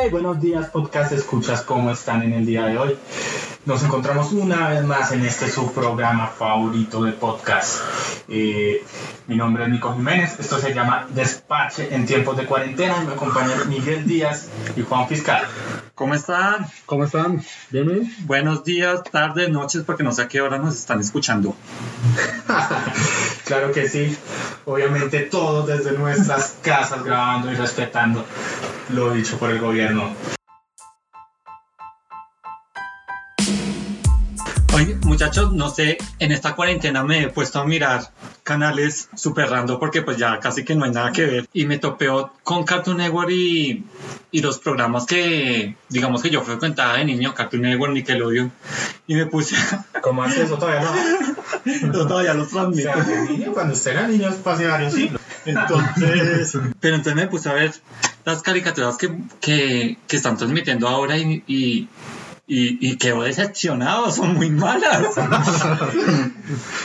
Hey, buenos días, podcast escuchas, ¿cómo están en el día de hoy? Nos encontramos una vez más en este su programa favorito de podcast. Eh, mi nombre es Nico Jiménez, esto se llama Despache en tiempos de cuarentena y me acompañan Miguel Díaz y Juan Fiscal. ¿Cómo están? ¿Cómo están? ¿Bien, Buenos días, tardes, noches, porque no sé a qué hora nos están escuchando. claro que sí, obviamente todos desde nuestras casas grabando y respetando lo dicho por el gobierno. Oye, muchachos, no sé, en esta cuarentena me he puesto a mirar canales super random porque pues ya casi que no hay nada que ver y me topeo con Cartoon Network y, y los programas que digamos que yo frecuentaba de niño, Cartoon Network, Nickelodeon y me puse... ¿Cómo hace eso todavía no? no todavía los transmito. O sea, niño, cuando usted era niño hace varios siglos. Entonces, pero entonces me puse a ver las caricaturas que, que, que están transmitiendo ahora y, y y, y quedó decepcionado, son muy malas.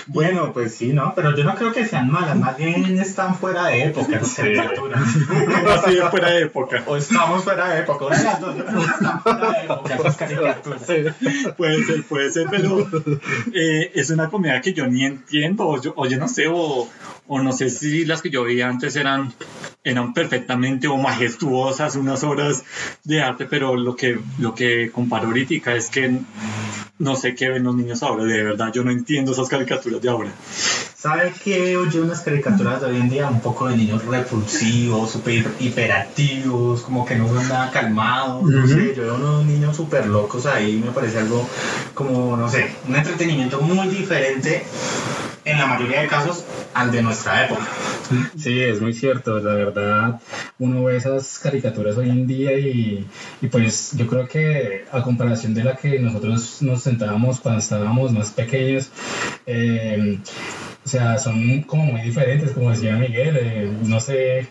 bueno, pues sí, ¿no? Pero yo no creo que sean malas, más bien están fuera de época las caricaturas. Así fuera de época. O estamos fuera de época, o están fuera de época esas caricaturas. Puede ser, puede ser, pero eh, es una comedia que yo ni entiendo, o yo, o yo no sé, o, o no sé si las que yo veía antes eran eran perfectamente o majestuosas, unas obras de arte, pero lo que, lo que comparo ahorita es que no sé qué ven los niños ahora, de verdad, yo no entiendo esas caricaturas de ahora. ¿Sabe qué oye unas caricaturas de hoy en día? Un poco de niños repulsivos, súper hiperactivos, como que no son nada calmados, no sé, yo veo unos niños súper locos ahí, me parece algo como, no sé, un entretenimiento muy diferente en la mayoría de casos al de nuestra época. Sí, es muy cierto, la verdad, uno ve esas caricaturas hoy en día y, y, pues yo creo que a comparación de la que nosotros nos sentábamos cuando estábamos más pequeños, eh, o sea, son como muy diferentes, como decía Miguel. Eh, no sé,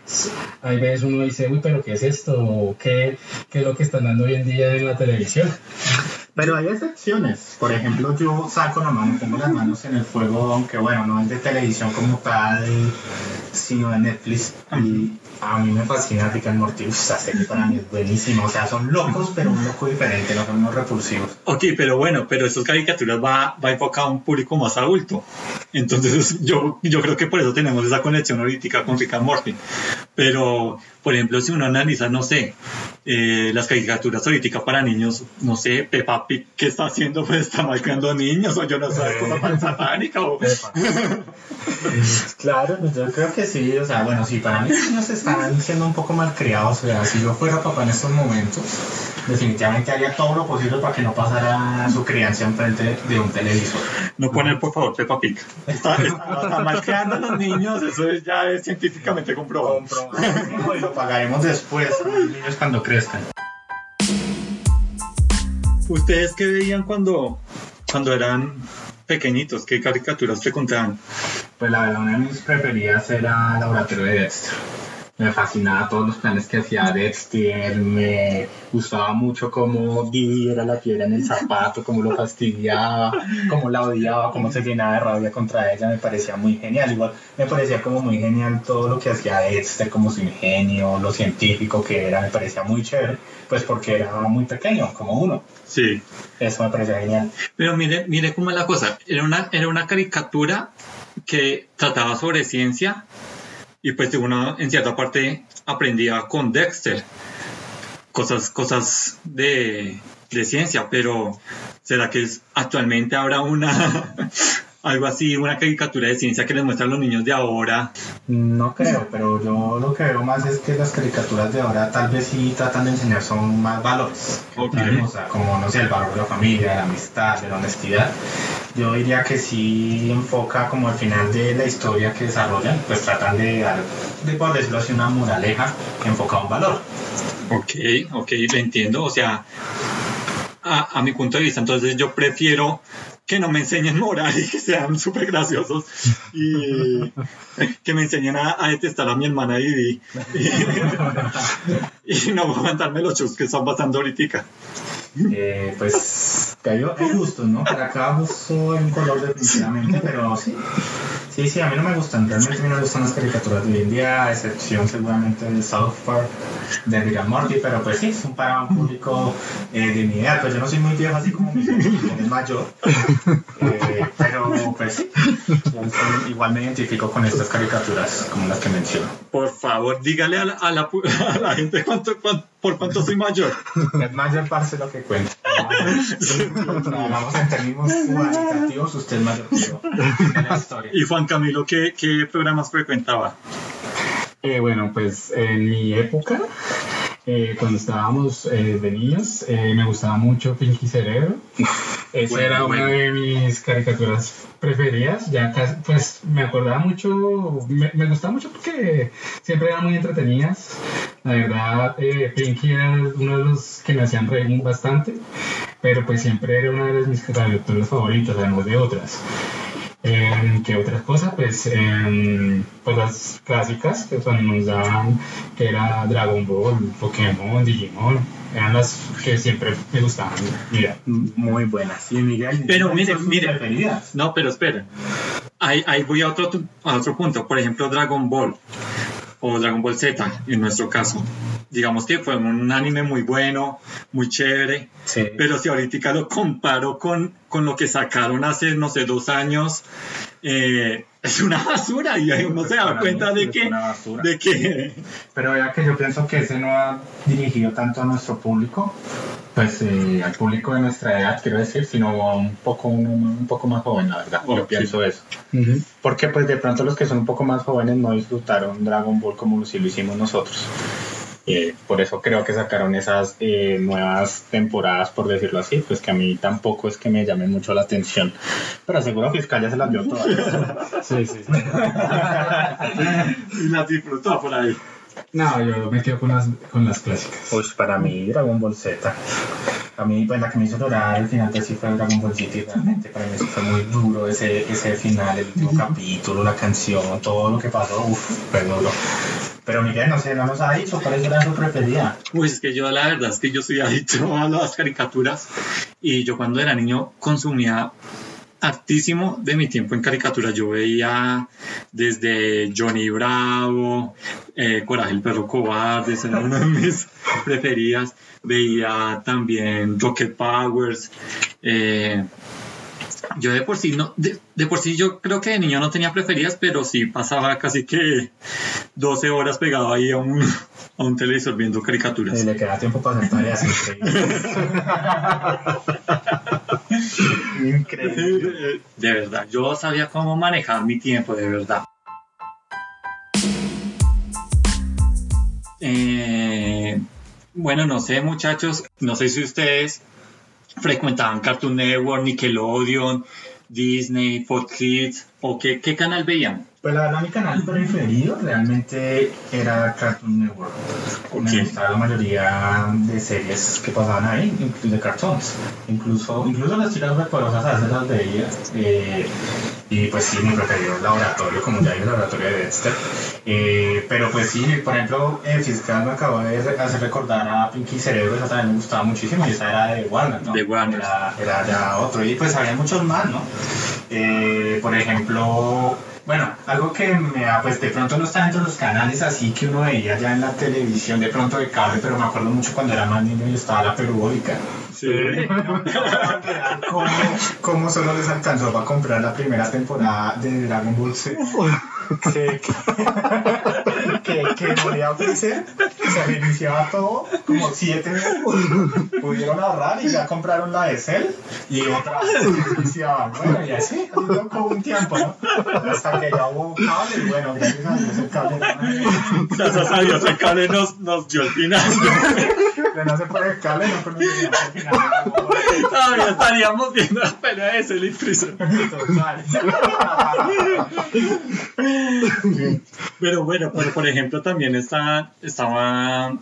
hay veces uno dice, uy, pero ¿qué es esto? ¿Qué, ¿Qué es lo que están dando hoy en día en la televisión? Pero hay excepciones. Por ejemplo, yo saco la mano, pongo las manos en el fuego, aunque bueno, no es de televisión como tal, sino de Netflix. Y a mí me fascina Rick and Morty. Esa serie para mí es buenísima. O sea, son locos, pero un loco diferente, no son unos repulsivos. Ok, pero bueno, pero esas caricaturas va, va enfocado a un público más adulto. Entonces, yo, yo creo que por eso tenemos esa conexión ahorita con Rick and Morty. Pero, por ejemplo, si uno analiza, no sé, eh, las caricaturas ahorita para niños, no sé, Peppa Pig, ¿qué está haciendo? Pues está malcriando niños, o yo no sé, cosa tan satánica. O... claro, pues yo creo que sí, o sea, bueno, sí, para mí los niños están siendo un poco malcriados, o sea, si yo fuera papá en estos momentos, definitivamente haría todo lo posible para que no pasara su crianza enfrente de un televisor. No poner, por favor, Peppa Pig. Está, está, está malcriando a los niños, eso ya es científicamente comprobado. comprobado lo pagaremos después, los niños cuando crezcan. ¿Ustedes qué veían cuando, cuando eran pequeñitos? ¿Qué caricaturas te contaban? Pues la verdad, una de mis preferidas era Laboratorio de Dexter. Me fascinaba todos los planes que hacía Dexter, me gustaba mucho cómo Didi era la piedra en el zapato, cómo lo fastidiaba, cómo la odiaba, cómo se llenaba de rabia contra ella, me parecía muy genial. Igual me parecía como muy genial todo lo que hacía Dexter, como su ingenio, lo científico que era, me parecía muy chévere, pues porque era muy pequeño, como uno. Sí. Eso me parecía genial. Pero mire, mire cómo es la cosa, era una, era una caricatura que trataba sobre ciencia y pues uno en cierta parte aprendía con Dexter cosas, cosas de, de ciencia, pero ¿será que es, actualmente habrá una algo así, una caricatura de ciencia que les muestran los niños de ahora? No creo, pero yo lo que veo más es que las caricaturas de ahora tal vez sí tratan de enseñar son más valores, Okay. o sea, como no sé, el valor de la familia, de la amistad, de la honestidad. Yo diría que sí enfoca como al final de la historia que desarrollan, pues tratan de dar, de por decirlo así, una moraleja enfocada a un valor. Ok, ok, lo entiendo. O sea, a, a mi punto de vista, entonces yo prefiero que no me enseñen moral y que sean súper graciosos y que me enseñen a, a detestar a mi hermana Didi y, y no aguantarme los chus que están pasando ahorita. Eh, pues Que hay, gustos, ¿no? Para cada gusto hay color definitivamente, pero sí. Sí, sí, a mí no me gustan. Realmente a no me gustan las caricaturas de hoy en día, a excepción seguramente de South Park, de Rick Morty, pero pues sí, es un para un público eh, de mi edad. Pues yo no soy muy viejo, así como mi es mayor. Eh, pero pues sí, igual me identifico con estas caricaturas como las que menciono. Por favor, dígale a la, a la, a la gente cuánto, cuán- por cuánto soy mayor. Es mayor parce lo que cuenta. Hablamos en términos cualitativos, usted es mayor que yo. En la historia. Y Juan Camilo, ¿qué, qué programas frecuentaba? Eh, bueno, pues en mi época, eh, cuando estábamos eh, de niños, eh, me gustaba mucho Pinky Cerebro. Esa Bueno, era bueno. una de mis caricaturas preferidas. Ya casi, pues me acordaba mucho, me, me gustaba mucho porque siempre eran muy entretenidas. La verdad, eh, Pinky era uno de los que me hacían reír bastante, pero pues siempre era una de mis caricaturas favoritas, además de otras. Eh, ¿Qué otras cosas? Pues, eh, pues las clásicas que cuando nos daban, que era Dragon Ball, Pokémon, Digimon, eran las que siempre me gustaban. Mira, Muy buenas. Y Miguel, Pero ¿cuáles mire, son mire. preferidas? No, pero esperen. Ahí, ahí voy a otro, a otro punto. Por ejemplo, Dragon Ball o Dragon Ball Z, en nuestro caso. Digamos que fue un anime muy bueno, muy chévere. Sí. Pero si ahorita lo comparo con, con lo que sacaron hace, no sé, dos años, eh, es una basura y ahí uno se da cuenta de es que, de que Pero vea que yo pienso que ese no ha dirigido tanto a nuestro público, pues eh, al público de nuestra edad, quiero decir, sino a un poco, un, un poco más joven, la verdad. Oh, yo sí. pienso eso. Porque pues de pronto los que son un poco más jóvenes no disfrutaron Dragon Ball como si lo hicimos nosotros. Eh, por eso creo que sacaron esas eh, nuevas temporadas, por decirlo así, pues que a mí tampoco es que me llamen mucho la atención. Pero seguro Fiscal ya se las vio todas. sí, sí, sí. y las disfrutó por ahí. No, yo me quedo con las, con las clásicas. Pues para mí Dragon Ball Z. A mí pues la que me hizo llorar al final pues sí fue Dragon Ball GT realmente. Para mí sí fue muy duro ese, ese final, el último capítulo, la canción, todo lo que pasó, uff, fue duro. Pero Miguel, no sé, no nos ha dicho cuál era su preferida. Pues es que yo la verdad es que yo soy adicto a las caricaturas y yo cuando era niño consumía hartísimo de mi tiempo en caricaturas. Yo veía desde Johnny Bravo, eh, Coraje el perro cobarde, era una de mis preferidas. Veía también Rocket Powers. eh, yo de por sí no, de, de por sí yo creo que de niño no tenía preferidas, pero sí pasaba casi que 12 horas pegado ahí a un, a un televisor viendo caricaturas. Eh, le queda tiempo para hacer tareas. Increíble. De verdad, yo sabía cómo manejar mi tiempo, de verdad. Eh, bueno, no sé, muchachos, no sé si ustedes frecuentaban Cartoon Network, Nickelodeon, Disney, Fox Kids, o qué, qué canal veían. Pues la verdad, mi canal preferido realmente era Cartoon Network. Me gustaba la mayoría de series que pasaban ahí, incluso de cartoons. Incluso, incluso las chicas superpoderosas a veces las veía. eh, y pues sí, mi preferido es Laboratorio, como ya dije, Laboratorio de Dexter. Eh, pero pues sí, por ejemplo, el fiscal me acabó de hacer recordar a Pinky Cerebro, esa también me gustaba muchísimo, y esa era de Warner, ¿no? De Warner. Era, era ya otro, y pues había muchos más, ¿no? Eh, por ejemplo, bueno, algo que me da, pues de pronto no está dentro de los canales así que uno veía ya en la televisión, de pronto de cable, pero me acuerdo mucho cuando era más niño y estaba la perubólica. Sí. ¿Cómo, ¿Cómo solo les alcanzó para comprar la primera temporada de Dragon Ball Z? Que, que, que, que volvía a ofrecer, se reiniciaba todo como siete. Pudieron ahorrar y ya compraron la de Cell y otra se. Bueno, y así, así tocó un tiempo, ¿no? Hasta que ya hubo cable y bueno, gracias a Dios el cable no Gracias a Dios, el cable nos, nos dio el final. no se por el cable, no por el final. Todavía estaríamos viendo la pelea de Cell y Freezer. Total. Pero bueno, pero por ejemplo también está, estaban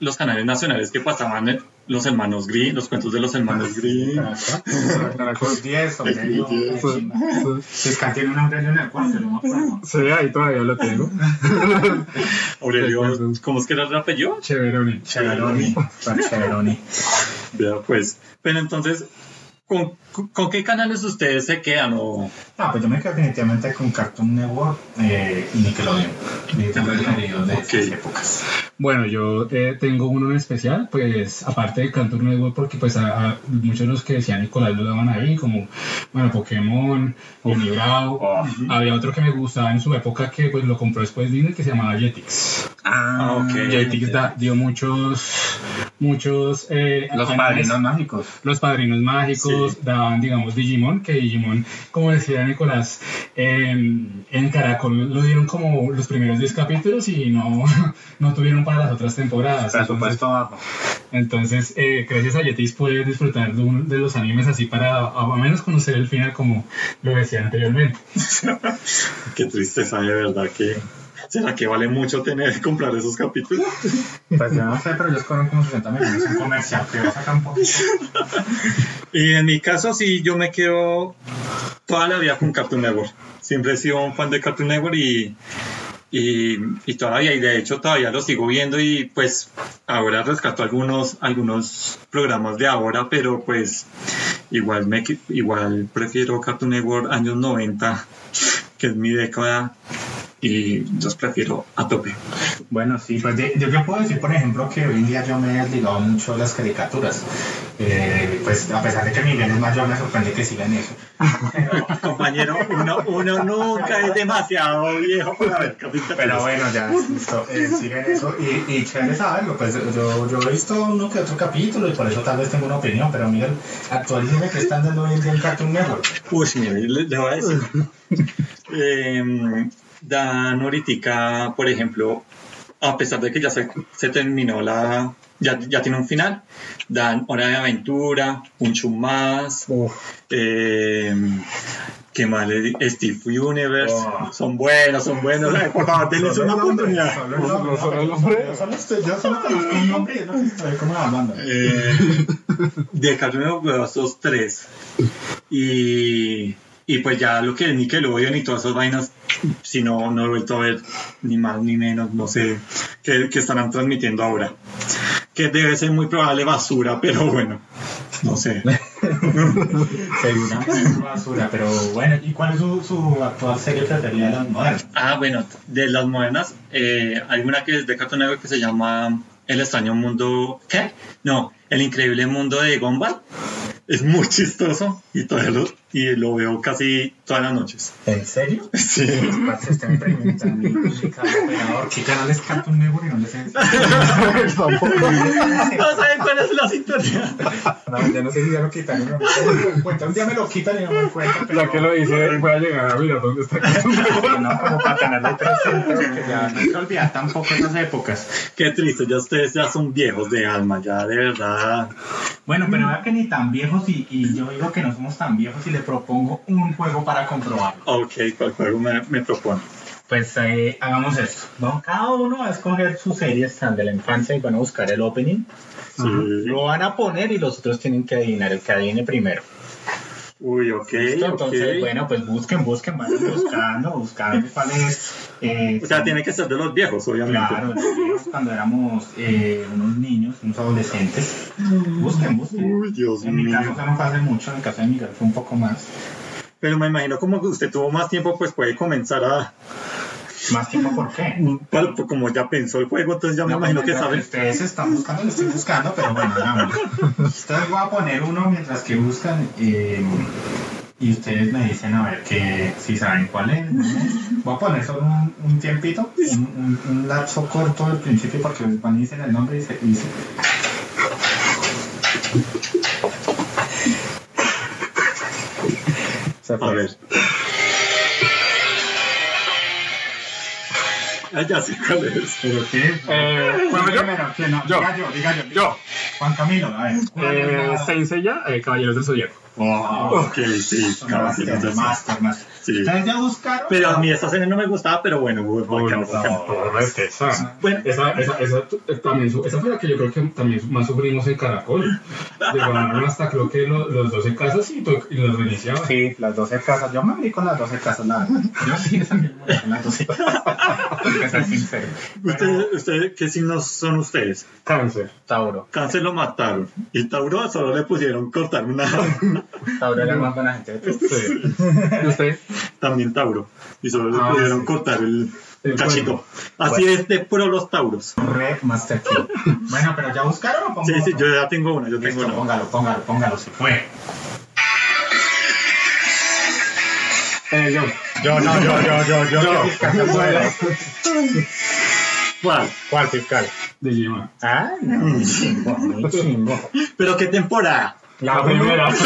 los canales nacionales que pasaban los hermanos Green, los cuentos de los hermanos Green. Caracol 10, Aurelio. Sí, Si es que tiene un Aurelio en el cuarto, no me acuerdo. sí, ahí todavía lo tengo. Aurelio, ¿cómo es que era el apellido? Cheveroni. Cheveroni. Vea, pues. Pero entonces, ¿con, con qué canales ustedes se quedan? O... Ah, pues yo me quedo definitivamente con Cartoon Network eh, y Nickelodeon. Preferidos de Ok. esas épocas. Bueno, yo eh, tengo uno en especial, pues aparte de Cartoon Network, porque pues a, a muchos de los que decía Nicolás lo daban ahí, como, bueno, Pokémon, Unibrao. Oh. Había otro que me gustaba en su época que pues lo compró después Disney que se llamaba Jetix. Ah, ok. Jetix da- dio muchos, muchos... eh, Los animes. padrinos mágicos. Los padrinos mágicos daban, digamos, Digimon, que Digimon, como decía Nicolás, en, en Caracol lo dieron como los primeros 10 capítulos y no, no tuvieron para las otras temporadas. Presupuesto bajo. Entonces, eh, gracias a Yetis puedes disfrutar de, un- de los animes así para a, a menos conocer el final como lo decía anteriormente. Qué tristeza, de verdad que... ¿Será que vale mucho tener comprar esos capítulos? Pues yo no sé, pero ellos cobran como 60 millones un comercial que va a. Y en mi caso, sí, yo me quedo toda la vida con Cartoon Network. Siempre he sido un fan de Cartoon Network y, y, y todavía, y de hecho todavía lo sigo viendo y pues ahora rescato algunos, algunos programas de ahora, pero pues igual, me, igual prefiero Cartoon Network años 90, que es mi década, y los prefiero a tope. Bueno, sí, pues de- yo, yo puedo decir, por ejemplo, que hoy en día yo me he desligado mucho de las caricaturas. Eh, pues a pesar de que Miguel es mayor, me sorprende que sigan eso. Pero, Compañero, uno, uno nunca es demasiado viejo para ver capítulos. pero bueno, ya, listo, eh, siguen eso. Y, y chévere saberlo, pues yo, yo he visto uno que otro capítulo y por eso tal vez tengo una opinión, pero Miguel, actualízame que están dando hoy en día en Cartoon Network. Uy, mire, le, le voy a decir. Em, dan ahorita, por ejemplo, a pesar de que ya se, se terminó la. Ya, ya tiene un final, dan Hora de Aventura, Un Chum Más, ¿qué más le di? Steve Universe, Oh. son buenos, son buenos, por favor, denles una oportunidad. Que. Eh, de Cartoon Network veo esos tres. Y, y pues ya lo que es Nickelodeon y todas esas vainas, si no, no he vuelto a ver ni más ni menos, no sé qué, qué estarán transmitiendo ahora. Que debe ser muy probable basura, pero bueno, no sé. Una basura, pero bueno, ¿y cuál es su, su actual serie preferida de las modernas? Ah, bueno, de las modernas, eh, hay una que es de Cartoon Network que se llama El extraño mundo. ¿Qué? No, El increíble mundo de Gumball. Es muy chistoso y, todavía lo, y lo veo casi todas las noches. ¿En serio? Sí. Parce, usted me pregunta a mí, cada operador, ¿qué canal es Cartoon Network y dónde se No saben cuál es la sintonía. No, ya no sé si ya lo quitaron. No, no me cuenta. Un día me lo quitan y no me cuenta. Pero... Ya que lo hice, voy a llegar a mirar dónde está Cartoon Network. No, como para tenerlo presente, ya no que olvidar tampoco esas épocas. Qué triste, ya ustedes ya son viejos de alma, ya de verdad. Bueno, pero vea que ni tan viejos y, y yo digo que no somos tan viejos y le propongo un juego para comprobarlo. Ok, ¿cuál juego me, me propone? Pues eh, hagamos esto. ¿no? Cada uno va a escoger su serie están de la infancia y van a buscar el opening. Sí. Lo van a poner y los otros tienen que adivinar el que adivine primero. Uy, ok, ¿Listo? Entonces, bueno, pues busquen, busquen, vayan buscando, buscando cuál es. eh, O sea, tiene que ser de los viejos, obviamente. Claro, nosotros cuando éramos eh, unos niños, unos adolescentes. Busquen, busquen. Uy, Dios En mi mío. caso, eso no fue hace mucho, en el caso de Miguel fue un poco más. Pero me imagino como que usted tuvo más tiempo, pues puede comenzar a... ¿Más tiempo por qué? Pues, como ya pensó el juego, entonces ya me No, imagino pues, que lo sabe. Ustedes están buscando, lo estoy buscando, pero bueno, hagámoslo. Entonces voy a poner uno mientras que buscan eh, y ustedes me dicen a ver que si saben cuál es. ¿no? Voy a poner solo un, un tiempito, un, un- un lapso corto del principio porque van y dicen el nombre y se dice. A ver. Ya sé cuál es. ¿Pero qué? Eh, ¿Cuál ¿puedo yo? primero? ¿Quién no? Yo. Diga yo, diga yo. Yo. Juan Camilo, a ver. ¿cuál es Eh, la- Saint Seiya, eh, Caballeros del Zodíaco. Ok, sí, caballeros del master, master. Sí. ¿Ustedes ya buscaron? Pero a mí esta serie no me gustaba, pero bueno, Uy, no, no, es que esa. Bueno, Esa, esa, esa, eh, también, esa fue la que yo creo que también más sufrimos en Caracol. Llegaron hasta creo que lo- los 12 casos y, to- y los reiniciaban. Sí, las 12 casas. Yo me abrí con las 12 casas, verdad. Yo sí también me abrí con las 12 casas. Tengo que ser sincero. ¿ustedes, ustedes, ¿qué signos son ustedes? Cáncer. Tauro. Cáncer lo mataron. Y Tauro solo le pusieron cortar una, Tauro era más buena gente de todos. Sí. ¿Y usted? También Tauro. Y solo le Ah, pudieron sí. cortar el El cachito. Así Bueno. es de pro los Tauros. Re Master Key. Bueno, pero ya buscaron o pongo Sí, sí, yo ya tengo una, yo tengo una. póngalo, póngalo, póngalo, se fue. Eh, yo. Yo, no, yo, yo, yo, yo, Yo. puedo. ¿Cuál? ¿Cuál fiscal? Digimon. Ah, no, muy chimbo. ¿Pero qué temporada? La La primera.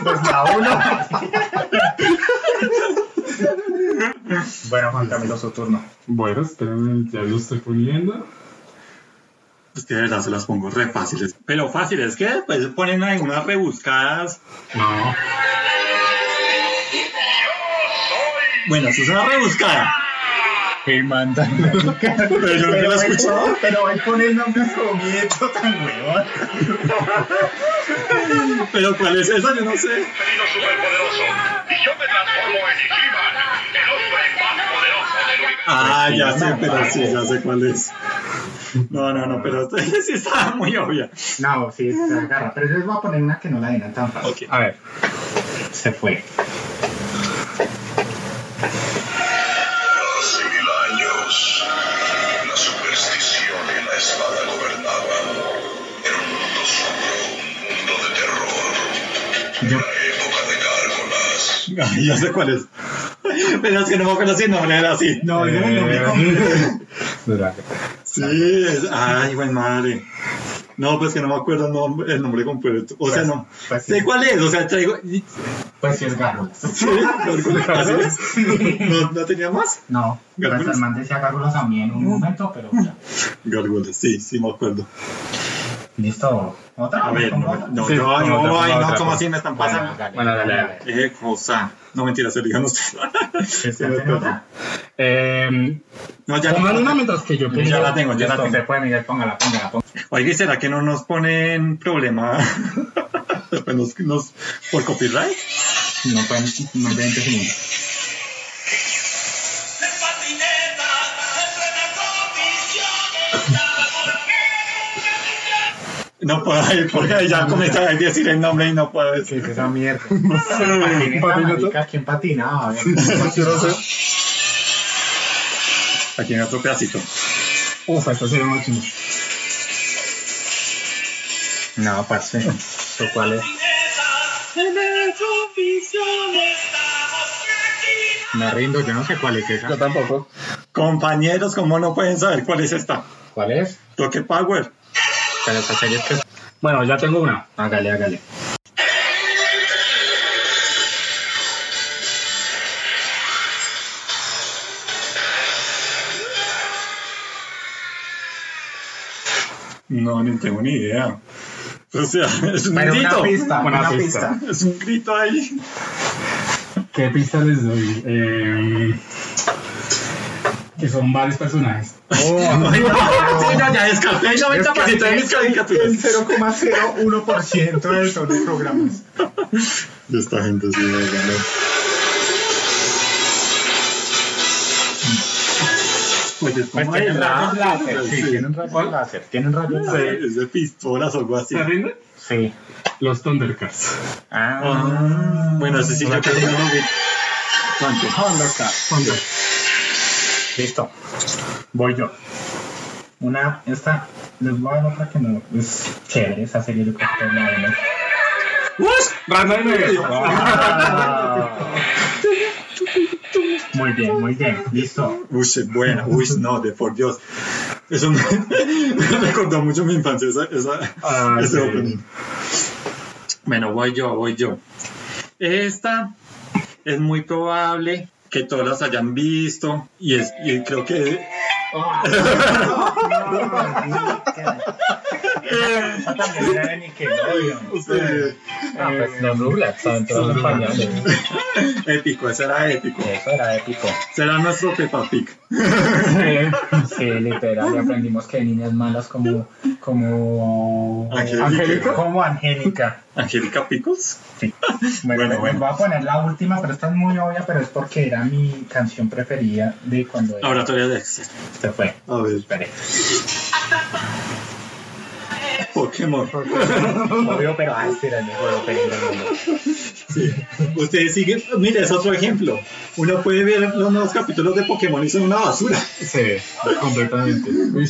Pues la uno. bueno, Juan Camilo, su turno. Bueno, espérenme, ya lo estoy poniendo. Es que de verdad se las pongo re fáciles. Pero fáciles, que después se ponen ahí unas rebuscadas. No. Bueno, eso es una rebuscada. Que mandan. Pero yo nunca la he escuchado. Pero hoy pone el nombre escogido tan huevón. Pero ¿cuál es esa? Yo no sé. Felino superpoderoso. Y yo me transformo en Ichiban, el hombre más poderoso del universo. Ah, ya sé, pero sí, ya sé cuál es. No, no, no, pero sí estaba muy obvia. No, sí, se agarra. Pero yo les voy a poner una que no la digan tan fácil. Ok. A ver. Se fue. Ay, ya sé cuál es. Pero es que no me acuerdo si el nombre era así. no, yo no me. Dura. Sí, es... ay, buen madre. No, pues que no me acuerdo el nombre, el nombre completo. O sea, Pues- no. pues sí. sé cuál es, o sea, traigo. Pues sí es gárgolas. Sí, ¿así es? ¿No, ¿No tenía más? No, pues ¿Gárgolas? el man decía gárgolas a mí en un momento, pero ya. Gárgolas, sí, sí me acuerdo. Listo. ¿Otra? A ver, ¿Pongo no, no, Sí, yo, yo, otra, ay, no, otra, ¿cómo pues. así me están pasando? Bueno, dale, dale. Eh, cosa. No, mentira, se digan ustedes. Eh, No, ya pongan no. una mientras que yo Ya la tengo, ya la tengo. se puede, Miguel, póngala, póngala, póngala. Oye, ¿será que no nos ponen problema nos, nos- por copyright? No pueden, no 20 segundos. No puedo ir porque ya comienza a decir el nombre y no puedo ¿Qué decir. es esa mierda? ¿Quién patinaba? Aquí en otro pedacito. Uf, esta sería más chino. No, parce. ¿Eso cuál es? Me rindo, yo no sé cuál es esa. Yo tampoco. Compañeros, ¿cómo no pueden saber cuál es esta? ¿Cuál es? Toque Power. Pero esa serie es que... Bueno, ya tengo una. Hágale, hágale. No, ni tengo ni idea. O sea, es un una grito. pista, Una una pista. pista. Es un grito ahí. ¿Qué pista les doy? Eh, que son varios personajes. Ay, no, sí, no, ya descarté el 90% de mis caricaturas. El 0,01% de todos los programas. Y esta gente sí me ganó. Pues es Pues como tienen el rayos láser, láser. Sí, sí. tienen rayos láser. Tienen rayos láser. es de pistolas o algo así. ¿Se rinden? Sí. Los Thundercats. Ah. Ah, bueno, ese sí yo creo que no lo vi. ¿Cuánto? Thunder. Listo. Voy yo. Una, esta, les voy a dar otra que no es chévere, esa serie yo creo que todos la. Muy bien, muy bien, listo. Uy, es buena. Uy, no, de por Dios. Eso me, me recordó mucho mi infancia, esa, esa, Ah, ese sí. opening. Bueno, voy yo, voy yo. Esta es muy probable que todos las hayan visto y, es, y creo que pañales. épico, ese era épico. Eso era épico. Será nuestro Peppa Pig. Sí, literal, y aprendimos que hay niñas malas como, como, Angélica. como Angélica. Angélica Pickles. Sí. Bueno, Bueno, voy a poner la última, pero esta es muy obvia, pero es porque era mi canción preferida de cuando Laboratorio de Dexter. se fue. A ver. Espere. Pokémon. Obvio, pero ah, este era el mejor opening del mundo. Sí. Ustedes siguen, mire, es otro ejemplo. Uno puede ver los nuevos capítulos de Pokémon y son una basura. Sí, completamente.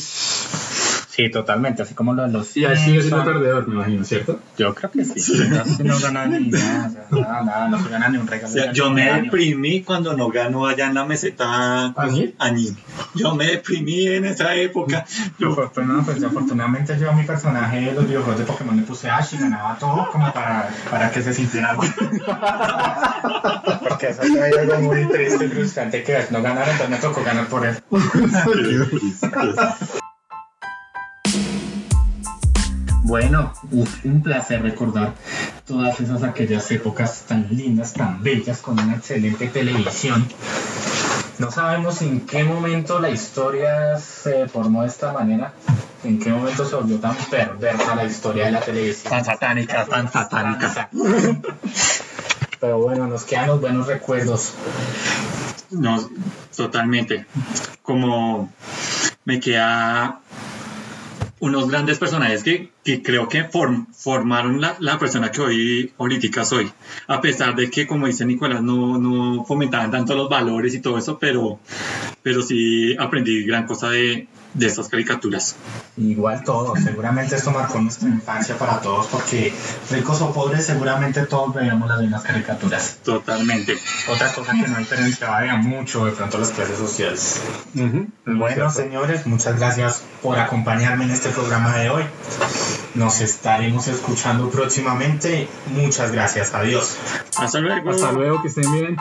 Sí, totalmente, así como lo de los... Y ahí sigue siendo perdedor, me imagino, ¿cierto? Yo creo que sí. No, no ganan ni nada, o sea, nada, nada, no se ganan ni un regalo. O sea, yo me deprimí cuando no ganó allá en la meseta ¿Añil? Añil. Yo me deprimí en esa época. Yo, Afortunadamente, pues, afortunadamente yo a mi personaje de los videojuegos de Pokémon le puse Ash y ganaba todo como para, para que se sintiera algo. Porque eso fue algo muy triste y frustrante que no ganaron, entonces me tocó ganar por eso. Bueno, uf, un placer recordar todas esas aquellas épocas tan lindas, tan bellas, con una excelente televisión. No sabemos en qué momento la historia se formó de esta manera, en qué momento se volvió tan perversa la historia de la televisión. tan satánica, tan satánica. Pero bueno, nos quedan los buenos recuerdos. No, totalmente. Como me queda unos grandes personajes que, que creo que form- formaron la, la persona que hoy ahorita soy. A pesar de que, como dice Nicolás, no, no fomentaban tanto los valores y todo eso, pero, pero sí aprendí gran cosa de, de estas caricaturas. Igual todo, seguramente esto marcó nuestra infancia para todos, porque ricos o pobres, seguramente todos veíamos las mismas caricaturas. Totalmente. Otra cosa que no diferenciaba era mucho de pronto las clases sociales. Bueno, señores, muchas gracias por acompañarme en este programa de hoy. Nos estaremos escuchando próximamente. Muchas gracias. Adiós. Hasta luego. Hasta luego, que estén bien.